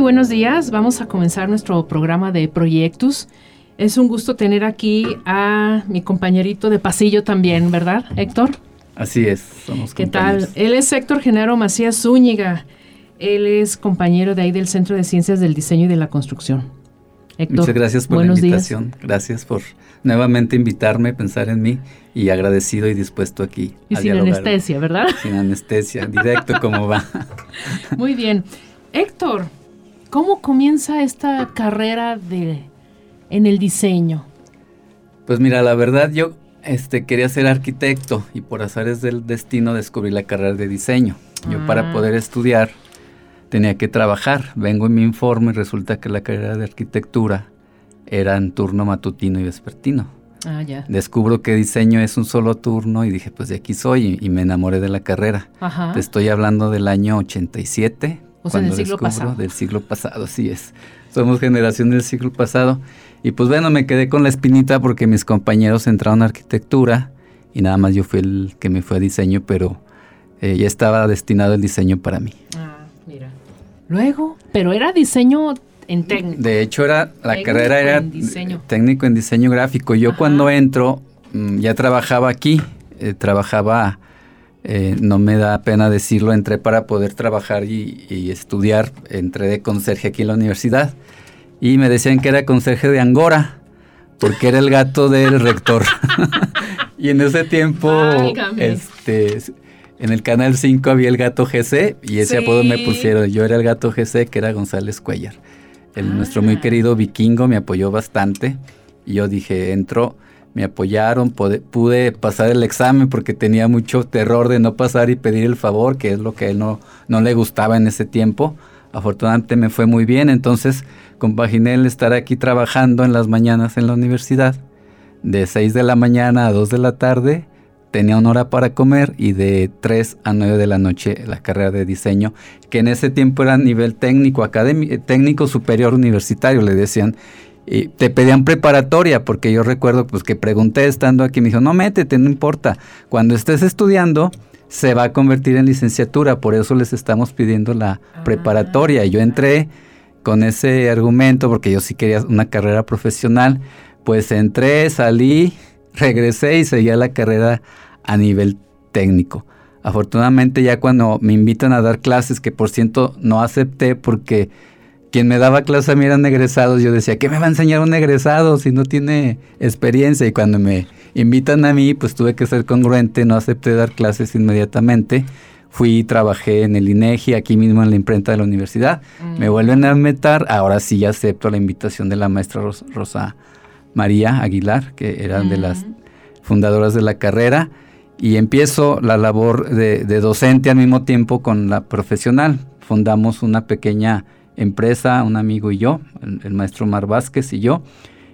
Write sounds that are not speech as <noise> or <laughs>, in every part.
Muy buenos días. Vamos a comenzar nuestro programa de proyectos. Es un gusto tener aquí a mi compañerito de pasillo también, ¿verdad, Héctor? Así es, somos ¿Qué tal? Él es Héctor Genaro Macías Zúñiga. Él es compañero de ahí del Centro de Ciencias del Diseño y de la Construcción. Héctor, Muchas gracias por la invitación. Gracias por nuevamente invitarme, pensar en mí y agradecido y dispuesto aquí. Y sin anestesia, ¿verdad? Sin anestesia, directo como va. <laughs> Muy bien. Héctor, ¿Cómo comienza esta carrera de, en el diseño? Pues mira, la verdad yo este, quería ser arquitecto y por azares del destino descubrí la carrera de diseño. Yo para ah. poder estudiar tenía que trabajar. Vengo en mi informe y resulta que la carrera de arquitectura era en turno matutino y vespertino. Ah, ya. Descubro que diseño es un solo turno y dije, pues de aquí soy y, me enamoré de la carrera. Te estoy hablando del año 87, o sea, del siglo pasado. Del siglo pasado, así es. Somos generación del siglo pasado. Y pues bueno, me quedé con la espinita porque mis compañeros entraron a arquitectura y nada más yo fui el que me fue a diseño, pero eh, ya estaba destinado el diseño para mí. Ah, mira. Luego, pero era diseño en técnico. De hecho, era la carrera era técnico en diseño gráfico. Yo cuando entro mm, ya trabajaba aquí, eh, trabajaba eh, no me da pena decirlo, entré para poder trabajar y, estudiar, entré de conserje aquí en la universidad y me decían que era conserje de Angora, porque era el gato del rector. <laughs> y en ese tiempo, este, en el canal 5 había el gato GC y ese apodo me pusieron. Yo era el gato GC, que era González Cuellar. El, Nuestro muy ah. querido vikingo me apoyó bastante y yo dije, entro me apoyaron, pude, pasar el examen porque tenía mucho terror de no pasar y pedir el favor, que es lo que a él no, no le gustaba en ese tiempo. Afortunadamente me fue muy bien, entonces compaginé el estar aquí trabajando en las mañanas en la universidad, de 6 de la mañana a 2 de la tarde, tenía una hora para comer y de 3 a 9 de la noche la carrera de diseño, que en ese tiempo era nivel técnico, académico, técnico superior universitario, le decían, y te pedían preparatoria, porque yo recuerdo pues que pregunté estando aquí, me dijo, no métete, no importa. Cuando estés estudiando, se va a convertir en licenciatura, por eso les estamos pidiendo la ah. preparatoria. Y yo entré con ese argumento, porque yo sí quería una carrera profesional, pues entré, salí, regresé y seguía la carrera a nivel técnico. Afortunadamente ya cuando me invitan a dar clases, que por cierto no acepté porque quien me daba clase a mí eran egresados, yo decía, ¿qué me va a enseñar un egresado si no tiene experiencia? Y cuando me invitan a mí, pues tuve que ser congruente, no acepté dar clases inmediatamente. Fui y trabajé en el INEGI, aquí mismo en la imprenta de la universidad. Me mm. vuelven a meter, ahora sí acepto la invitación de la maestra Rosa María Aguilar, que era de las mm. fundadoras de la carrera, y empiezo la labor de, de docente al mismo tiempo con la profesional. Fundamos una pequeña empresa, un amigo y yo, el, maestro Mar Vázquez y yo,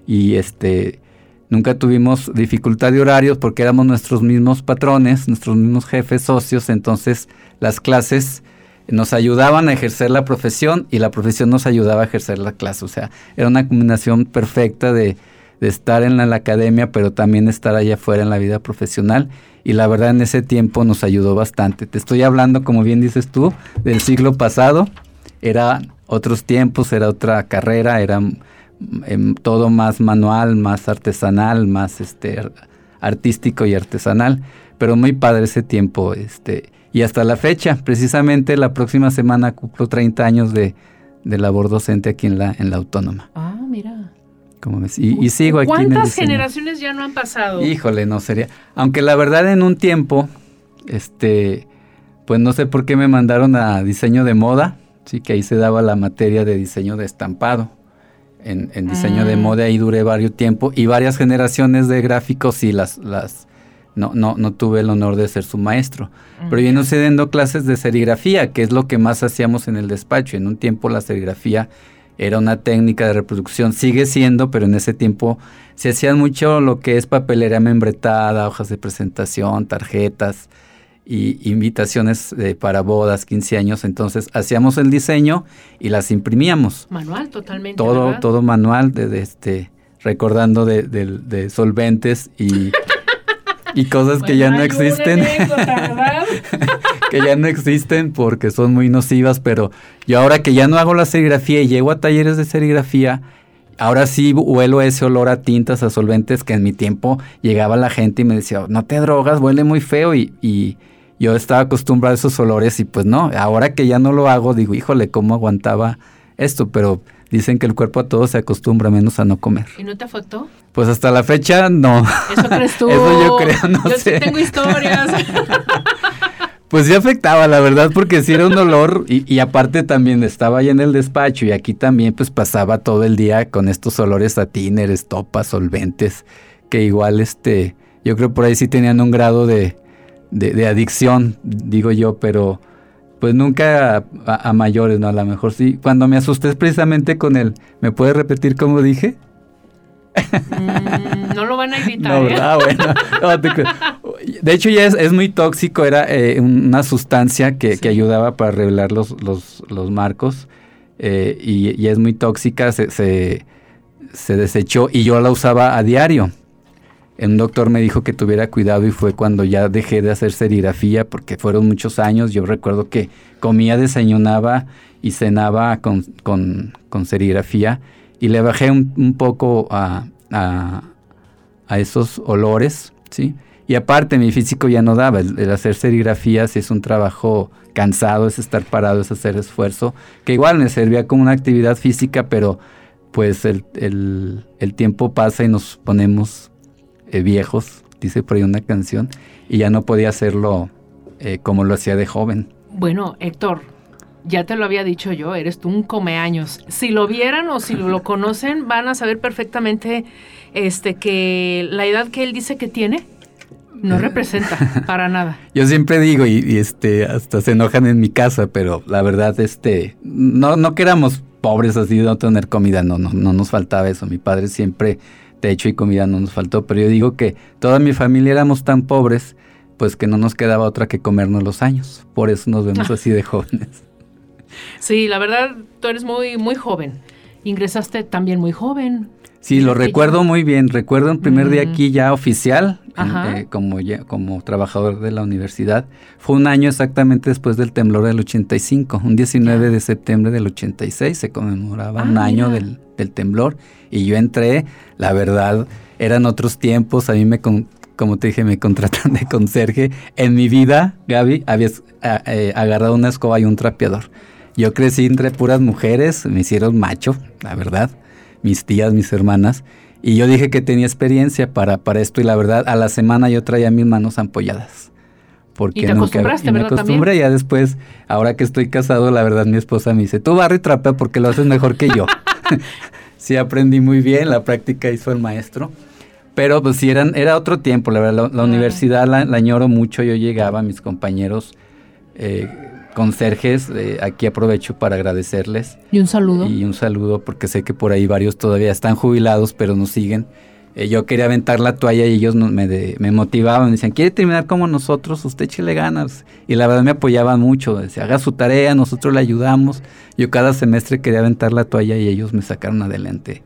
y este nunca tuvimos dificultad de horarios porque éramos nuestros mismos patrones, nuestros mismos jefes socios, entonces las clases nos ayudaban a ejercer la profesión y la profesión nos ayudaba a ejercer la clase, o sea, era una combinación perfecta de, estar en la, academia, pero también estar allá afuera en la vida profesional. Y la verdad en ese tiempo nos ayudó bastante. Te estoy hablando, como bien dices tú, del siglo pasado. Era otros tiempos, era otra carrera, era em, todo más manual, más artesanal, más este artístico y artesanal, pero muy padre ese tiempo, este, y hasta la fecha, precisamente la próxima semana cumplo 30 años de, labor docente aquí en la, en la autónoma. Ah, mira. y, sigo aquí. ¿Cuántas generaciones ya no han pasado? Híjole, no sería. Aunque la verdad en un tiempo, este, pues no sé por qué me mandaron a diseño de moda sí, que ahí se daba la materia de diseño de estampado. en, diseño de mm. moda y duré varios tiempo y varias generaciones de gráficos y las, las no, no, no tuve el honor de ser su maestro. Pero yo no sé dando clases de serigrafía, que es lo que más hacíamos en el despacho. En un tiempo la serigrafía era una técnica de reproducción, sigue siendo, pero en ese tiempo se hacían mucho lo que es papelería membretada, hojas de presentación, tarjetas, y invitaciones eh, para bodas, 15 años, entonces hacíamos el diseño y las imprimíamos. Manual, totalmente. Todo, todo manual, de, este, recordando de, solventes y, y cosas que ya no existen. <laughs> que ya no existen porque son muy nocivas, pero yo ahora que ya no hago la serigrafía y llego a talleres de serigrafía, ahora sí huelo ese olor a tintas, a solventes que en mi tiempo llegaba la gente y me decía, no te drogas, huele muy feo y yo estaba acostumbrado a esos olores y pues no, ahora que ya no lo hago, digo, híjole, ¿cómo aguantaba esto? Pero dicen que el cuerpo a todo se acostumbra menos a no comer. ¿Y no te afectó? Pues hasta la fecha no. ¿Eso crees <laughs> tú? Eso yo creo, no yo sé. sí tengo historias. <laughs> Pues sí afectaba, la verdad, porque sí era un olor y, y, aparte también estaba ahí en el despacho y aquí también pues pasaba todo el día con estos olores a tiner, estopas, solventes, que igual este, yo creo por ahí sí tenían un grado de, de, adicción, digo yo, pero pues nunca a, mayores, ¿no? A lo mejor sí. Cuando me asusté precisamente con él, ¿me puede repetir cómo dije? Mm, no lo van a evitar. No, ¿eh? bueno. de hecho, ya es, muy tóxico, era eh, una sustancia que, ayudaba para revelar los, los, los marcos eh, y, es muy tóxica, se, se, se desechó y yo la usaba a diario un doctor me dijo que tuviera cuidado y fue cuando ya dejé de hacer serigrafía porque fueron muchos años. Yo recuerdo que comía, desayunaba y cenaba con, con, serigrafía y le bajé un, poco a, a, esos olores, ¿sí? Y aparte mi físico ya no daba, el, hacer serigrafía si es un trabajo cansado, es estar parado, es hacer esfuerzo, que igual me servía como una actividad física, pero pues el, el tiempo pasa y nos ponemos eh, viejos, dice por ahí una canción, y ya no podía hacerlo eh, como lo hacía de joven. Bueno, Héctor, ya te lo había dicho yo, eres tú un comeaños. Si lo vieran o si lo <laughs> conocen, van a saber perfectamente este, que la edad que él dice que tiene no representa para nada. <laughs> Yo siempre digo, y, este, hasta se enojan en mi casa, pero la verdad, este, no, no que éramos pobres así de no tener comida, no, no, no nos faltaba eso. Mi padre siempre techo y comida no nos faltó, pero yo digo que toda mi familia éramos tan pobres, pues que no nos quedaba otra que comernos los años. Por eso nos vemos así de jóvenes. Sí, la verdad, tú eres muy, muy joven. Ingresaste también muy joven. Sí, lo recuerdo muy bien. Recuerdo un primer día mm. aquí ya oficial, eh, como, ya, como trabajador de la universidad. Fue un año exactamente después del temblor del 85. Un 19 de septiembre del 86 se conmemoraba un ah, año del, del, temblor. Y yo entré, la verdad, eran otros tiempos. A mí me, como te dije, me contratan de conserje. En mi vida, Gaby, habías eh, agarrado una escoba y un trapeador. Yo crecí entre puras mujeres, me hicieron macho, la verdad mis tías, mis hermanas, y yo dije que tenía experiencia para, para esto y la verdad, a la semana yo traía mis manos ampolladas. Porque ¿Y te acostumbraste, me acostumbré, ya después, ahora que estoy casado, la verdad mi esposa me dice, tú barre y trapea porque lo haces mejor que yo. <laughs> <laughs> sí aprendí muy bien, la práctica hizo el maestro. Pero pues sí, eran, era otro tiempo, la verdad, la, universidad la, la, añoro mucho, yo llegaba, mis compañeros eh, conserjes, eh, aquí aprovecho para agradecerles. Y un saludo. Y un saludo porque sé que por ahí varios todavía están jubilados, pero nos siguen. Eh, yo quería aventar la toalla y ellos me, me motivaban, me decían, ¿quiere terminar como nosotros? Usted chile ganas. Y la verdad me apoyaban mucho, decía, haga su tarea, nosotros le ayudamos. Yo cada semestre quería aventar la toalla y ellos me sacaron adelante.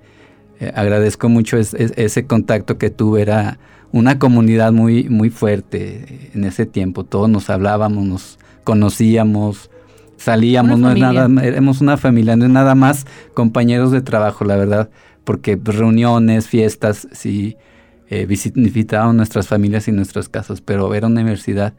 Eh, agradezco mucho ese contacto que tuve, era una comunidad muy, muy fuerte en ese tiempo, todos nos hablábamos, nos conocíamos, salíamos, no es nada, éramos una familia, no es nada más compañeros de trabajo, la verdad, porque reuniones, fiestas, sí, eh, visitaban nuestras familias y nuestras casas, pero era una universidad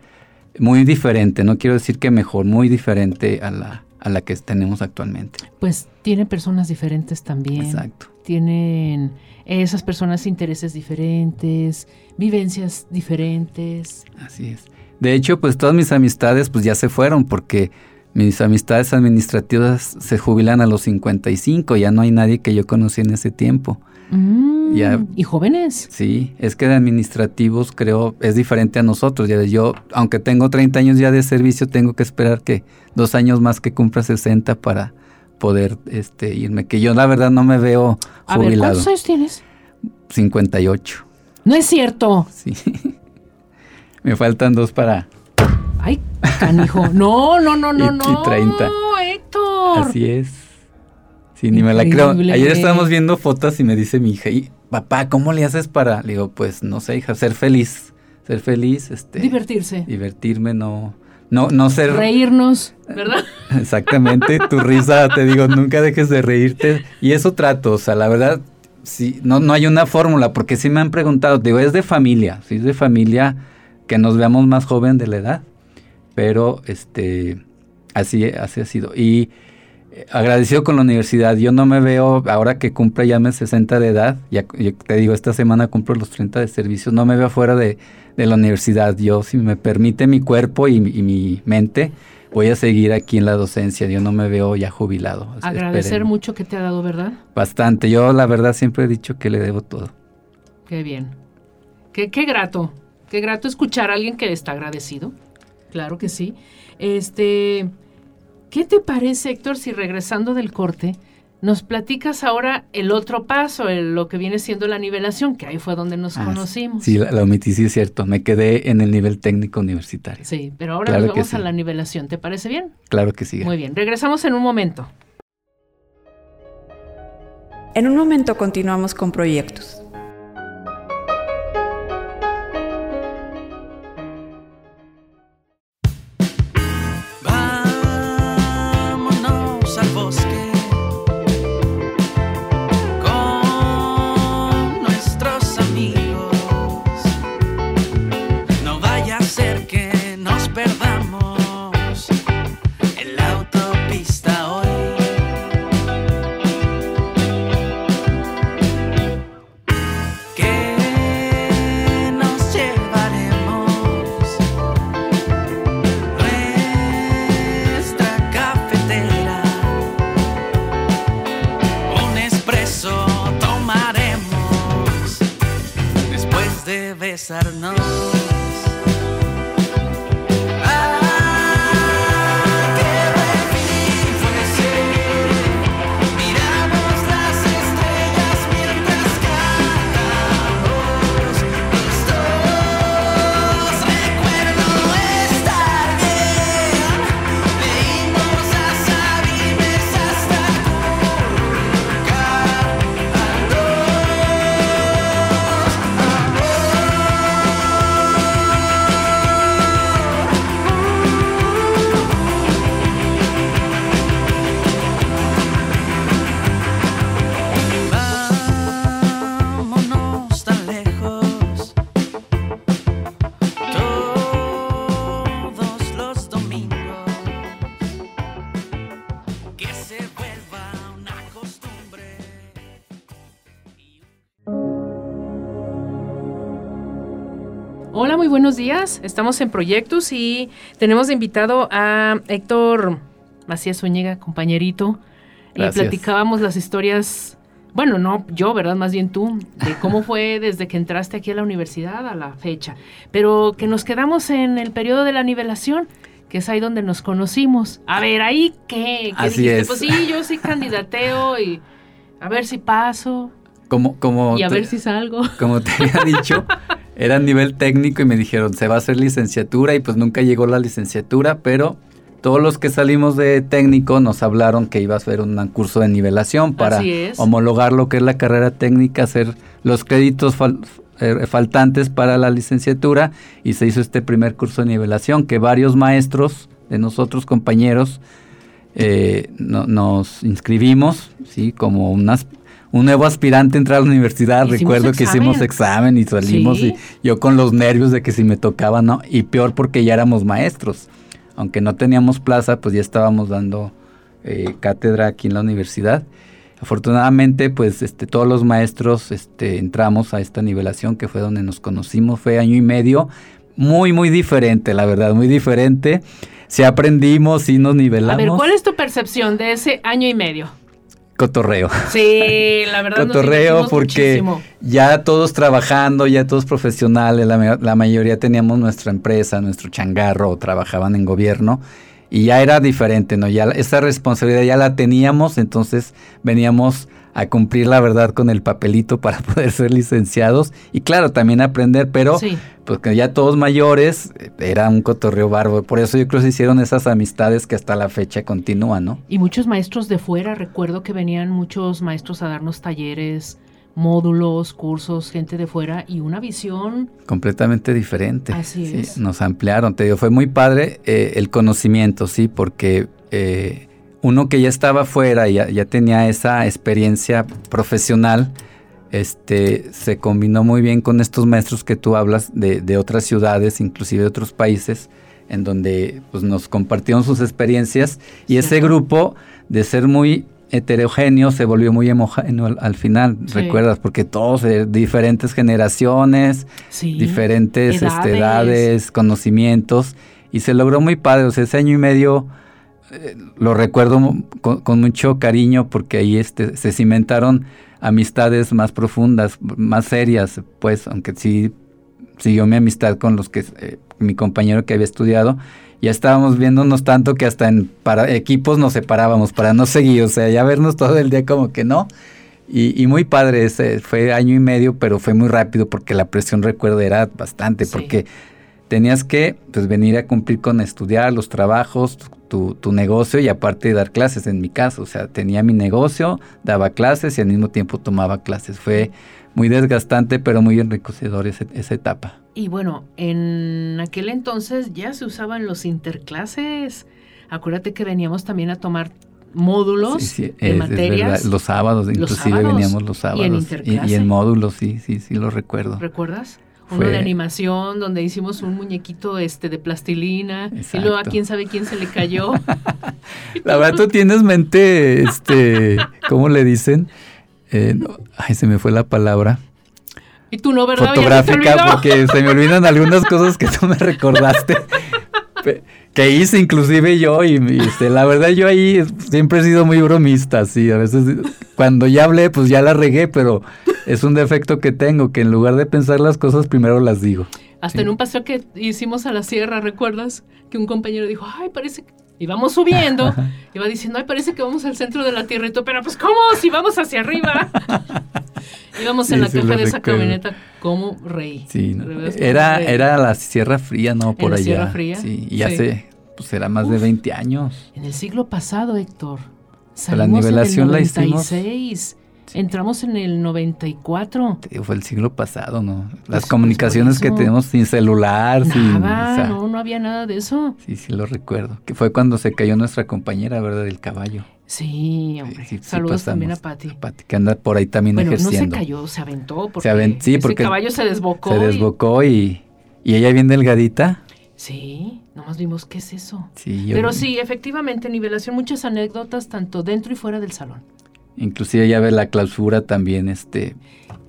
muy diferente, no quiero decir que mejor, muy diferente a la, a la que tenemos actualmente. Pues tiene personas diferentes también. Exacto. Tienen esas personas intereses diferentes, vivencias diferentes. Así es. De hecho, pues todas mis amistades pues ya se fueron porque mis amistades administrativas se jubilan a los 55, ya no hay nadie que yo conocí en ese tiempo. Mm, ¿Y jóvenes? Sí, es que de administrativos creo es diferente a nosotros. Ya yo, aunque tengo 30 años ya de servicio, tengo que esperar que dos años más que cumpla 60 para poder este, irme. Que yo la verdad no me veo jubilado. A ver, ¿cuántos años tienes? 58. No es cierto. Sí. <laughs> me faltan dos para... Ay, canijo. No, no, no, no, <laughs> no. Y 30. No, Héctor. Así es. Sí, ni me la creo. Ayer estábamos viendo fotos y me dice mi hija, y papá, ¿cómo le haces para? Le digo, pues no sé, hija, ser feliz. Ser feliz, este. Divertirse. Divertirme, no. No, no ser. Reírnos, <laughs> ¿verdad? Exactamente, tu risa, te digo, nunca dejes de reírte. Y eso trato, o sea, la verdad, sí, no, no hay una fórmula, porque sí me han preguntado, digo, es de familia, sí es de familia que nos veamos más joven de la edad. Pero este así, así ha sido. Y agradecido con la universidad. Yo no me veo, ahora que cumple ya me 60 de edad, ya, te digo, esta semana cumplo los 30 de servicio, no me veo fuera de, la universidad. Yo, si me permite mi cuerpo y, mi mente, voy a seguir aquí en la docencia. Yo no me veo ya jubilado. Agradecer mucho que te ha dado, ¿verdad? Bastante. Yo, la verdad, siempre he dicho que le debo todo. Qué bien. Qué, qué grato. Qué grato escuchar a alguien que está agradecido. Claro que sí. Este. ¿Qué te parece, Héctor, si regresando del corte nos platicas ahora el otro paso, lo que viene siendo la nivelación, que ahí fue donde nos ah, conocimos? Sí, la, omití, sí es cierto. Me quedé en el nivel técnico universitario. Sí, pero ahora nos vamos a la nivelación. ¿Te parece bien? Claro que sí. Muy bien, regresamos en un momento. En un momento continuamos con proyectos. Días. Estamos en Proyectos y tenemos de invitado a Héctor Macías Zúñiga, compañerito. Y platicábamos las historias, bueno, no yo, ¿verdad? Más bien tú, de cómo <laughs> fue desde que entraste aquí a la universidad a la fecha. Pero que nos quedamos en el periodo de la nivelación que es ahí donde nos conocimos. A ver, ahí qué, Así Es. Pues sí, yo sí candidateo y a ver si paso. Como, como y a ver si salgo. Como te había dicho, <laughs> era nivel técnico y me dijeron, se va a hacer licenciatura y pues nunca llegó la licenciatura, pero todos los que salimos de técnico nos hablaron que iba a ser un curso de nivelación para homologar lo que es la carrera técnica, hacer los créditos eh, faltantes para la licenciatura y se hizo este primer curso de nivelación que varios maestros de nosotros compañeros eh, nos inscribimos, sí, como unas un nuevo aspirante entrar a la universidad, recuerdo que hicimos examen y salimos y yo con los nervios de que si me tocaba, ¿no? Y peor porque ya éramos maestros. Aunque no teníamos plaza, pues ya estábamos dando eh, cátedra aquí en la universidad. Afortunadamente, pues este, todos los maestros este, entramos a esta nivelación que fue donde nos conocimos, fue año y medio, muy, muy diferente, la verdad, muy diferente. sí aprendimos, sí nos nivelamos. A ver, ¿cuál es tu percepción de ese año y medio? Cotorreo. Sí, la verdad. Cotorreo porque ya todos trabajando, ya todos profesionales, la, la, mayoría teníamos nuestra empresa, nuestro changarro, trabajaban en gobierno y ya era diferente, ¿no? Ya esa responsabilidad ya la teníamos, entonces veníamos a cumplir la verdad con el papelito para <laughs> poder ser licenciados y claro, también aprender, pero pues que ya todos mayores, era un cotorreo barbo, por eso yo creo que se hicieron esas amistades que hasta la fecha continúan, ¿no? Y muchos maestros de fuera, recuerdo que venían muchos maestros a darnos talleres, módulos, cursos, gente de fuera y una visión completamente diferente. Así es. Nos ampliaron, te digo, fue muy padre eh, el conocimiento, sí, porque eh, uno que ya estaba fuera y ya, tenía esa experiencia profesional, este, se combinó muy bien con estos maestros que tú hablas de, otras ciudades, inclusive de otros países, en donde pues, nos compartieron sus experiencias. Y ese grupo de ser muy heterogéneo se volvió muy homogéneo al, final, recuerdas, porque todos de diferentes generaciones, diferentes este, edades. edades. conocimientos, y se logró muy padre, o sea, ese año y medio eh, lo recuerdo con, mucho cariño porque ahí este, se cimentaron amistades más profundas, más serias, pues, aunque sí siguió mi amistad con los que eh, mi compañero que había estudiado, ya estábamos viéndonos tanto que hasta en para, equipos nos separábamos para no seguir, o sea, ya vernos todo el día como que no. Y, muy padre, ese fue año y medio, pero fue muy rápido porque la presión, recuerdo, era bastante, porque tenías que pues, venir a cumplir con estudiar los trabajos, tu, tu, negocio y aparte dar clases en mi caso. O sea, tenía mi negocio, daba clases y al mismo tiempo tomaba clases. Fue muy desgastante, pero muy enriquecedor esa etapa. Y bueno, en aquel entonces ya se usaban los interclases. Acuérdate que veníamos también a tomar módulos de materias. los sábados, inclusive veníamos los sábados. Y en, módulos, sí, sí, sí, lo recuerdo. ¿Recuerdas? Uno de animación donde hicimos un muñequito este de plastilina y luego a quién sabe quién se le cayó. <laughs> La verdad tú tienes mente, este, ¿cómo le dicen? Eh, ay, se me fue la palabra. Y tú no, ¿verdad? Fotográfica, porque se me olvidan algunas cosas que tú me recordaste. que hice inclusive yo y este, la verdad yo ahí siempre he sido muy bromista, sí, a veces cuando ya hablé pues ya la regué, pero <laughs> es un defecto que tengo, que en lugar de pensar las cosas primero las digo. Hasta en un paseo que hicimos a la sierra, ¿recuerdas? Que un compañero dijo, ay, parece que y vamos subiendo, <laughs> y va diciendo, ay, parece que vamos al centro de la Tierra, y tú, pero pues, ¿cómo? Si vamos hacia arriba. <laughs> Íbamos en la caja de esa camioneta como rey. Sí, era, era la Sierra Fría, ¿no? Por allá. Sierra Fría. Sí, y hace, pues era más de 20 años. En el siglo pasado, Héctor. Salimos la nivelación en el 96. la Entramos en el 94. Fue el siglo pasado, ¿no? Las pues, comunicaciones que tenemos sin celular, nada, sin... no, no había nada de eso. Sí, sí lo recuerdo. Que fue cuando se cayó nuestra compañera, ¿verdad? Del caballo. Sí, hombre. Saludos también a Pati. Pati, que anda por ahí también bueno, ejerciendo. no se cayó, se aventó. Porque sí, porque el caballo se desbocó. Se desbocó y, y ella bien delgadita. Sí, nomás vimos qué es eso. Sí, Pero sí, efectivamente, nivelación, muchas anécdotas, tanto dentro y fuera del salón. Inclusive ya ve la clausura también, este...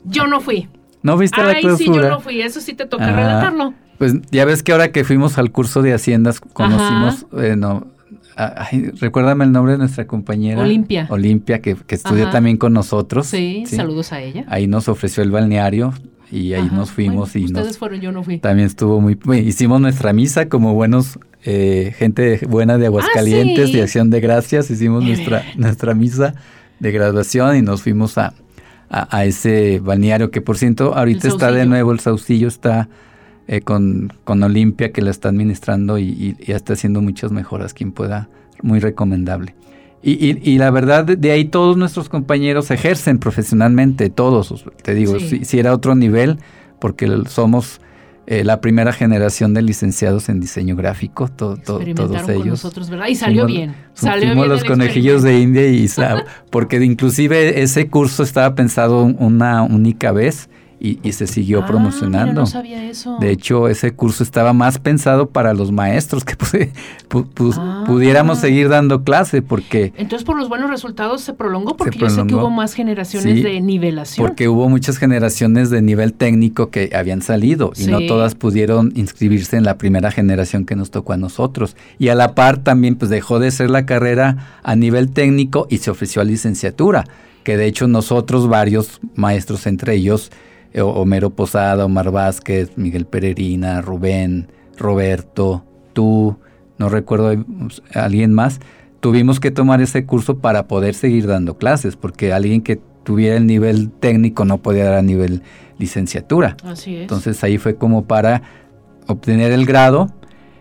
Yo no fui. ¿No viste la clausura? sí, yo no fui, eso sí te toca ah, relatarlo. Pues ya ves que ahora que fuimos al curso de Haciendas conocimos, bueno, recuérdame el nombre de nuestra compañera. Olimpia. Olimpia, que, que estudió también con nosotros. Sí, saludos a ella. Ahí nos ofreció el balneario y ahí nos fuimos y ustedes fueron, yo no fui. También estuvo muy, hicimos nuestra misa como buenos eh, gente buena de Aguascalientes, ah, de Acción de Gracias, hicimos nuestra <laughs> nuestra misa de graduación y nos fuimos a, a, ese balneario que por cierto ahorita está de nuevo, el Saucillo está eh, con, con Olimpia que la está administrando y, y, está haciendo muchas mejoras, quien pueda, muy recomendable. Y, y, la verdad, de ahí todos nuestros compañeros ejercen profesionalmente, todos, te digo, si, era otro nivel, porque somos eh, la primera generación de licenciados en diseño gráfico, todos ellos. nosotros, ¿verdad? Y salió bien. Salió bien los conejillos de India y porque inclusive ese curso estaba pensado una única vez y, se siguió ah, promocionando. no sabía eso. De hecho, ese curso estaba más pensado para los maestros que <laughs> ah. pudiéramos seguir dando clase porque... Entonces, por los buenos resultados se prolongó porque yo sé que hubo más generaciones de nivelación. Porque hubo muchas generaciones de nivel técnico que habían salido y no todas pudieron inscribirse en la primera generación que nos tocó a nosotros. Y a la par también pues dejó de ser la carrera a nivel técnico y se ofreció a licenciatura, que de hecho nosotros varios maestros entre ellos Homero Posada, Omar Vázquez, Miguel Pererina, Rubén, Roberto, tú, no recuerdo alguien más, tuvimos que tomar ese curso para poder seguir dando clases, porque alguien que tuviera el nivel técnico no podía dar a nivel licenciatura. Así es. Entonces ahí fue como para obtener el grado,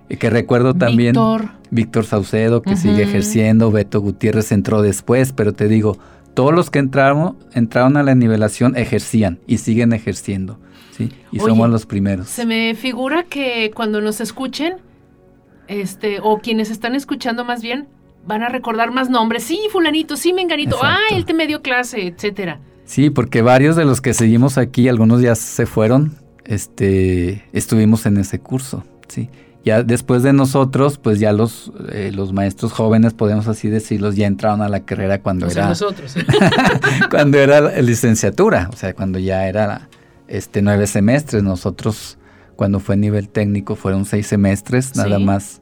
eh, que recuerdo también Víctor, Víctor Saucedo, que sigue ejerciendo, Beto Gutiérrez entró después, pero te digo, todos los que entraron, entraron a la nivelación ejercían y siguen ejerciendo. ¿sí? Y somos los primeros. Se me figura que cuando nos escuchen, este, o quienes están escuchando más bien, van a recordar más nombres. Sí, fulanito, sí, menganito, ah, él te me dio clase, etcétera. Sí, porque varios de los que seguimos aquí, algunos ya se fueron, este, estuvimos en ese curso, sí. Ya después de nosotros, pues ya los, eh, los maestros jóvenes, podemos así decirlos, ya entraron a la carrera cuando era... nosotros. <laughs> cuando era licenciatura, o sea, cuando ya era este nueve semestres. Nosotros, cuando fue nivel técnico, fueron seis semestres, nada más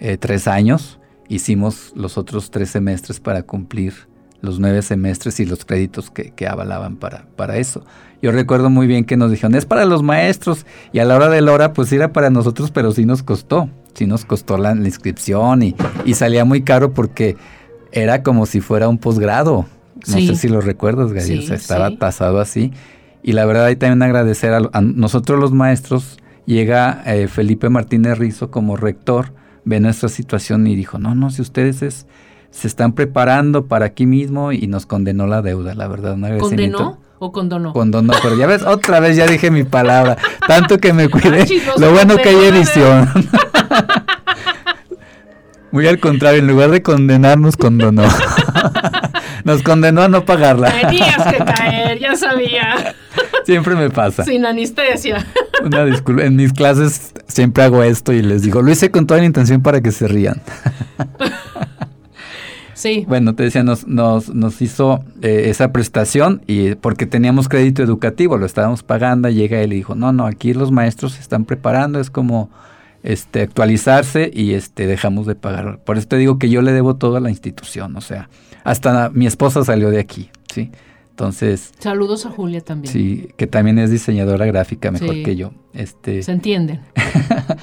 eh, tres años. Hicimos los otros tres semestres para cumplir los nueve semestres y los créditos que, que avalaban para, para eso. Yo recuerdo muy bien que nos dijeron, es para los maestros, y a la hora de la hora, pues era para nosotros, pero sí nos costó, sí nos costó la, inscripción y, y, salía muy caro porque era como si fuera un posgrado. No sé si lo recuerdas, o sea, estaba tasado así. Y la verdad, hay también agradecer a, nosotros los maestros, llega eh, Felipe Martínez Rizo como rector, ve nuestra situación y dijo, no, no, si ustedes es, se están preparando para aquí mismo y nos condenó la deuda, la verdad. Un ¿Condenó? ¿O condonó? Condonó, pero ya ves, otra vez ya dije mi palabra. Tanto que me <laughs> cuidé. Lo bueno que hay edición. <laughs> Muy al contrario, en lugar de condenarnos, condonó. <laughs> Nos condenó a no pagarla. Tenías que caer, ya sabía. Siempre me pasa. Sin anestesia. Una disculpa. En mis clases siempre hago esto y les digo, lo hice con toda la intención para que se rían. Sí. Bueno, te decía, nos, nos, nos hizo eh, esa prestación y porque teníamos crédito educativo, lo estábamos pagando, llega él y dijo, no, no, aquí los maestros se están preparando, es como este actualizarse y este dejamos de pagar. Por eso te digo que yo le debo todo a la institución, o sea, hasta mi esposa salió de aquí, ¿sí? Entonces. Saludos a Julia también. Sí, que también es diseñadora gráfica mejor que yo. Este. Se entienden. <laughs>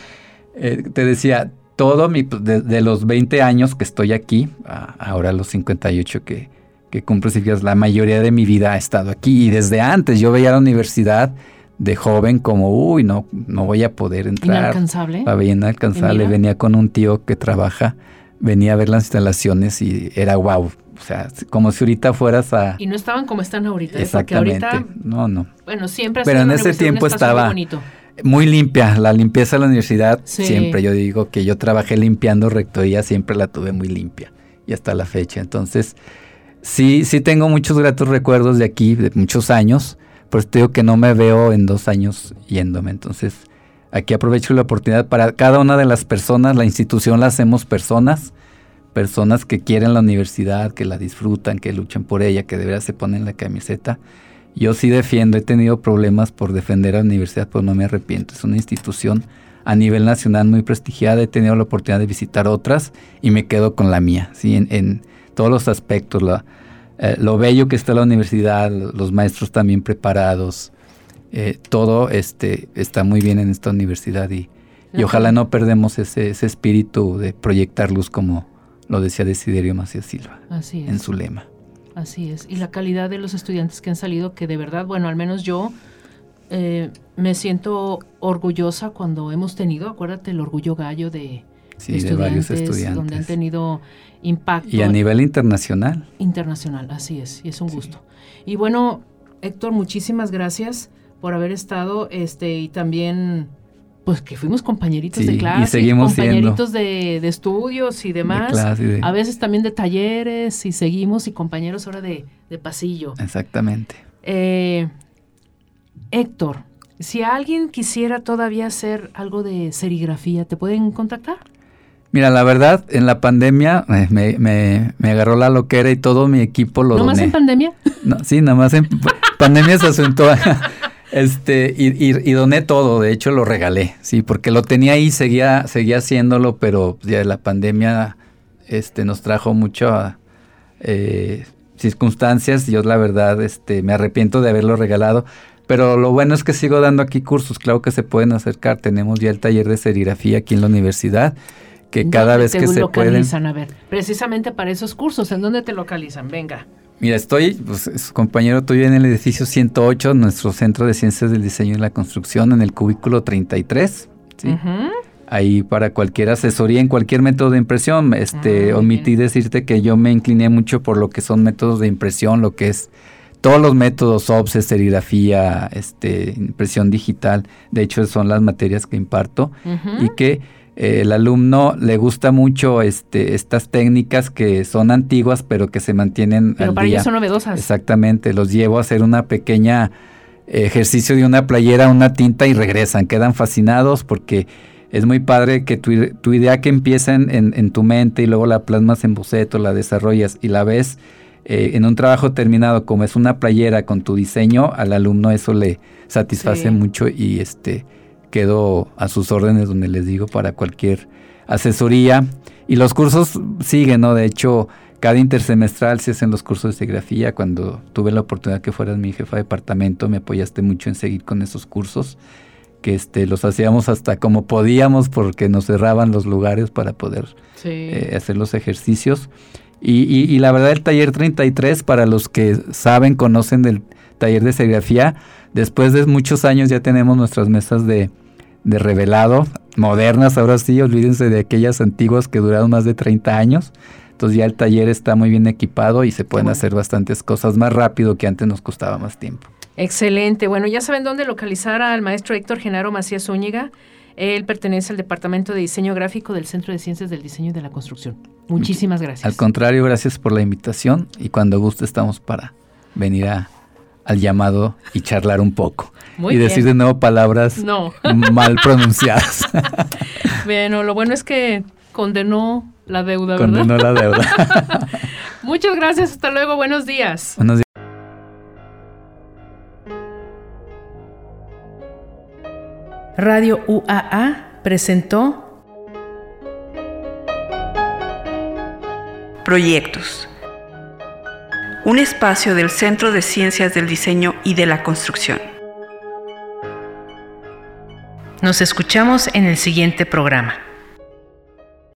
Eh, te decía, todo mi, pues, de, los 20 años que estoy aquí, ahora los 58 que, que cumplo, la mayoría de mi vida ha estado aquí. Y desde antes yo veía la universidad de joven como, uy, no, no voy a poder entrar. Inalcanzable. La veía inalcanzable. Venía con un tío que trabaja, venía a ver las instalaciones y era wow. O sea, como si ahorita fueras a... Y no estaban como están ahorita. ¿eh? Exactamente. ahorita, no, no. Bueno, siempre Pero en ese tiempo estaba... Muy limpia, la limpieza de la universidad siempre. Yo digo que yo trabajé limpiando rectoría, siempre la tuve muy limpia y hasta la fecha. Entonces, sí, sí tengo muchos gratos recuerdos de aquí, de muchos años. Por eso digo que no me veo en dos años yéndome. Entonces, aquí aprovecho la oportunidad para cada una de las personas, la institución la hacemos personas, personas que quieren la universidad, que la disfrutan, que luchan por ella, que de verdad se ponen la camiseta yo sí defiendo, he tenido problemas por defender a la universidad, pero no me arrepiento. Es una institución a nivel nacional muy prestigiada, he tenido la oportunidad de visitar otras y me quedo con la mía, ¿sí? en, todos los aspectos, eh, lo bello que está la universidad, los maestros también preparados, eh, todo este, está muy bien en esta universidad y, y ojalá no perdemos ese, ese, espíritu de proyectar luz como lo decía Desiderio Macías Silva en su lema. Así es. Y la calidad de los estudiantes que han salido, que de verdad, bueno, al menos yo eh, me siento orgullosa cuando hemos tenido, acuérdate, el orgullo gallo de, varios estudiantes. Donde han tenido impacto. Y a nivel internacional. Internacional, así es. Y es un gusto. Y bueno, Héctor, muchísimas gracias por haber estado este y también pues que fuimos compañeritos de clase, y seguimos compañeritos de, de, estudios y demás, a veces también de talleres y seguimos y compañeros ahora de, de pasillo. Exactamente. Eh, Héctor, si alguien quisiera todavía hacer algo de serigrafía, ¿te pueden contactar? Mira, la verdad, en la pandemia eh, me, me, agarró la loquera y todo mi equipo lo ¿No más en pandemia? No, sí, nada más en <laughs> pandemia se asentó. Este, y, y, doné todo, de hecho lo regalé, sí, porque lo tenía ahí, seguía, seguía haciéndolo, pero ya la pandemia este, nos trajo muchas eh, circunstancias. Yo la verdad este, me arrepiento de haberlo regalado. Pero lo bueno es que sigo dando aquí cursos, claro que se pueden acercar. Tenemos ya el taller de serigrafía aquí en la universidad, que cada vez que se pueden... A ver, precisamente para esos cursos, ¿en dónde te localizan? Venga. Mira, estoy, pues, compañero tuyo en el edificio 108, nuestro Centro de Ciencias del Diseño y la Construcción, en el cubículo 33. ¿sí? Ahí para cualquier asesoría en cualquier método de impresión. Este, ah, omití decirte que yo me incliné mucho por lo que son métodos de impresión, lo que es todos los métodos, OBS, serigrafía, este, impresión digital. De hecho, son las materias que imparto y que el alumno le gusta mucho este, estas técnicas que son antiguas pero que se mantienen pero para ellos son novedosas. Exactamente, los llevo a hacer una pequeña ejercicio de una playera, una tinta y regresan, quedan fascinados porque es muy padre que tu, idea que empieza en, tu mente y luego la plasmas en boceto, la desarrollas y la ves eh, en un trabajo terminado como es una playera con tu diseño, al alumno eso le satisface mucho y este quedo a sus órdenes donde les digo para cualquier asesoría. Y los cursos siguen, ¿no? De hecho, cada intersemestral se hacen los cursos de serigrafía. Cuando tuve la oportunidad que fueras mi jefa de departamento, me apoyaste mucho en seguir con esos cursos, que este, los hacíamos hasta como podíamos porque nos cerraban los lugares para poder eh, hacer los ejercicios. Y, y, la verdad, el taller 33, para los que saben, conocen del taller de serigrafía, después de muchos años ya tenemos nuestras mesas de, de revelado, modernas, ahora sí, olvídense de aquellas antiguas que duraron más de 30 años. Entonces ya el taller está muy bien equipado y se pueden hacer bastantes cosas más rápido que antes nos costaba más tiempo. Excelente. Bueno, ya saben dónde localizar al maestro Héctor Genaro Macías Zúñiga. Él pertenece al Departamento de Diseño Gráfico del Centro de Ciencias del Diseño y de la Construcción. Muchísimas gracias. Al contrario, gracias por la invitación y cuando guste estamos para venir a al llamado y charlar un poco. y decir de nuevo palabras <laughs> mal pronunciadas. <laughs> bueno, lo bueno es que condenó la deuda, ¿verdad? Condenó la deuda. <laughs> Muchas gracias, hasta luego, buenos días. Buenos días. Radio UAA presentó Proyectos un espacio del Centro de Ciencias del Diseño y de la Construcción. Nos escuchamos en el siguiente programa.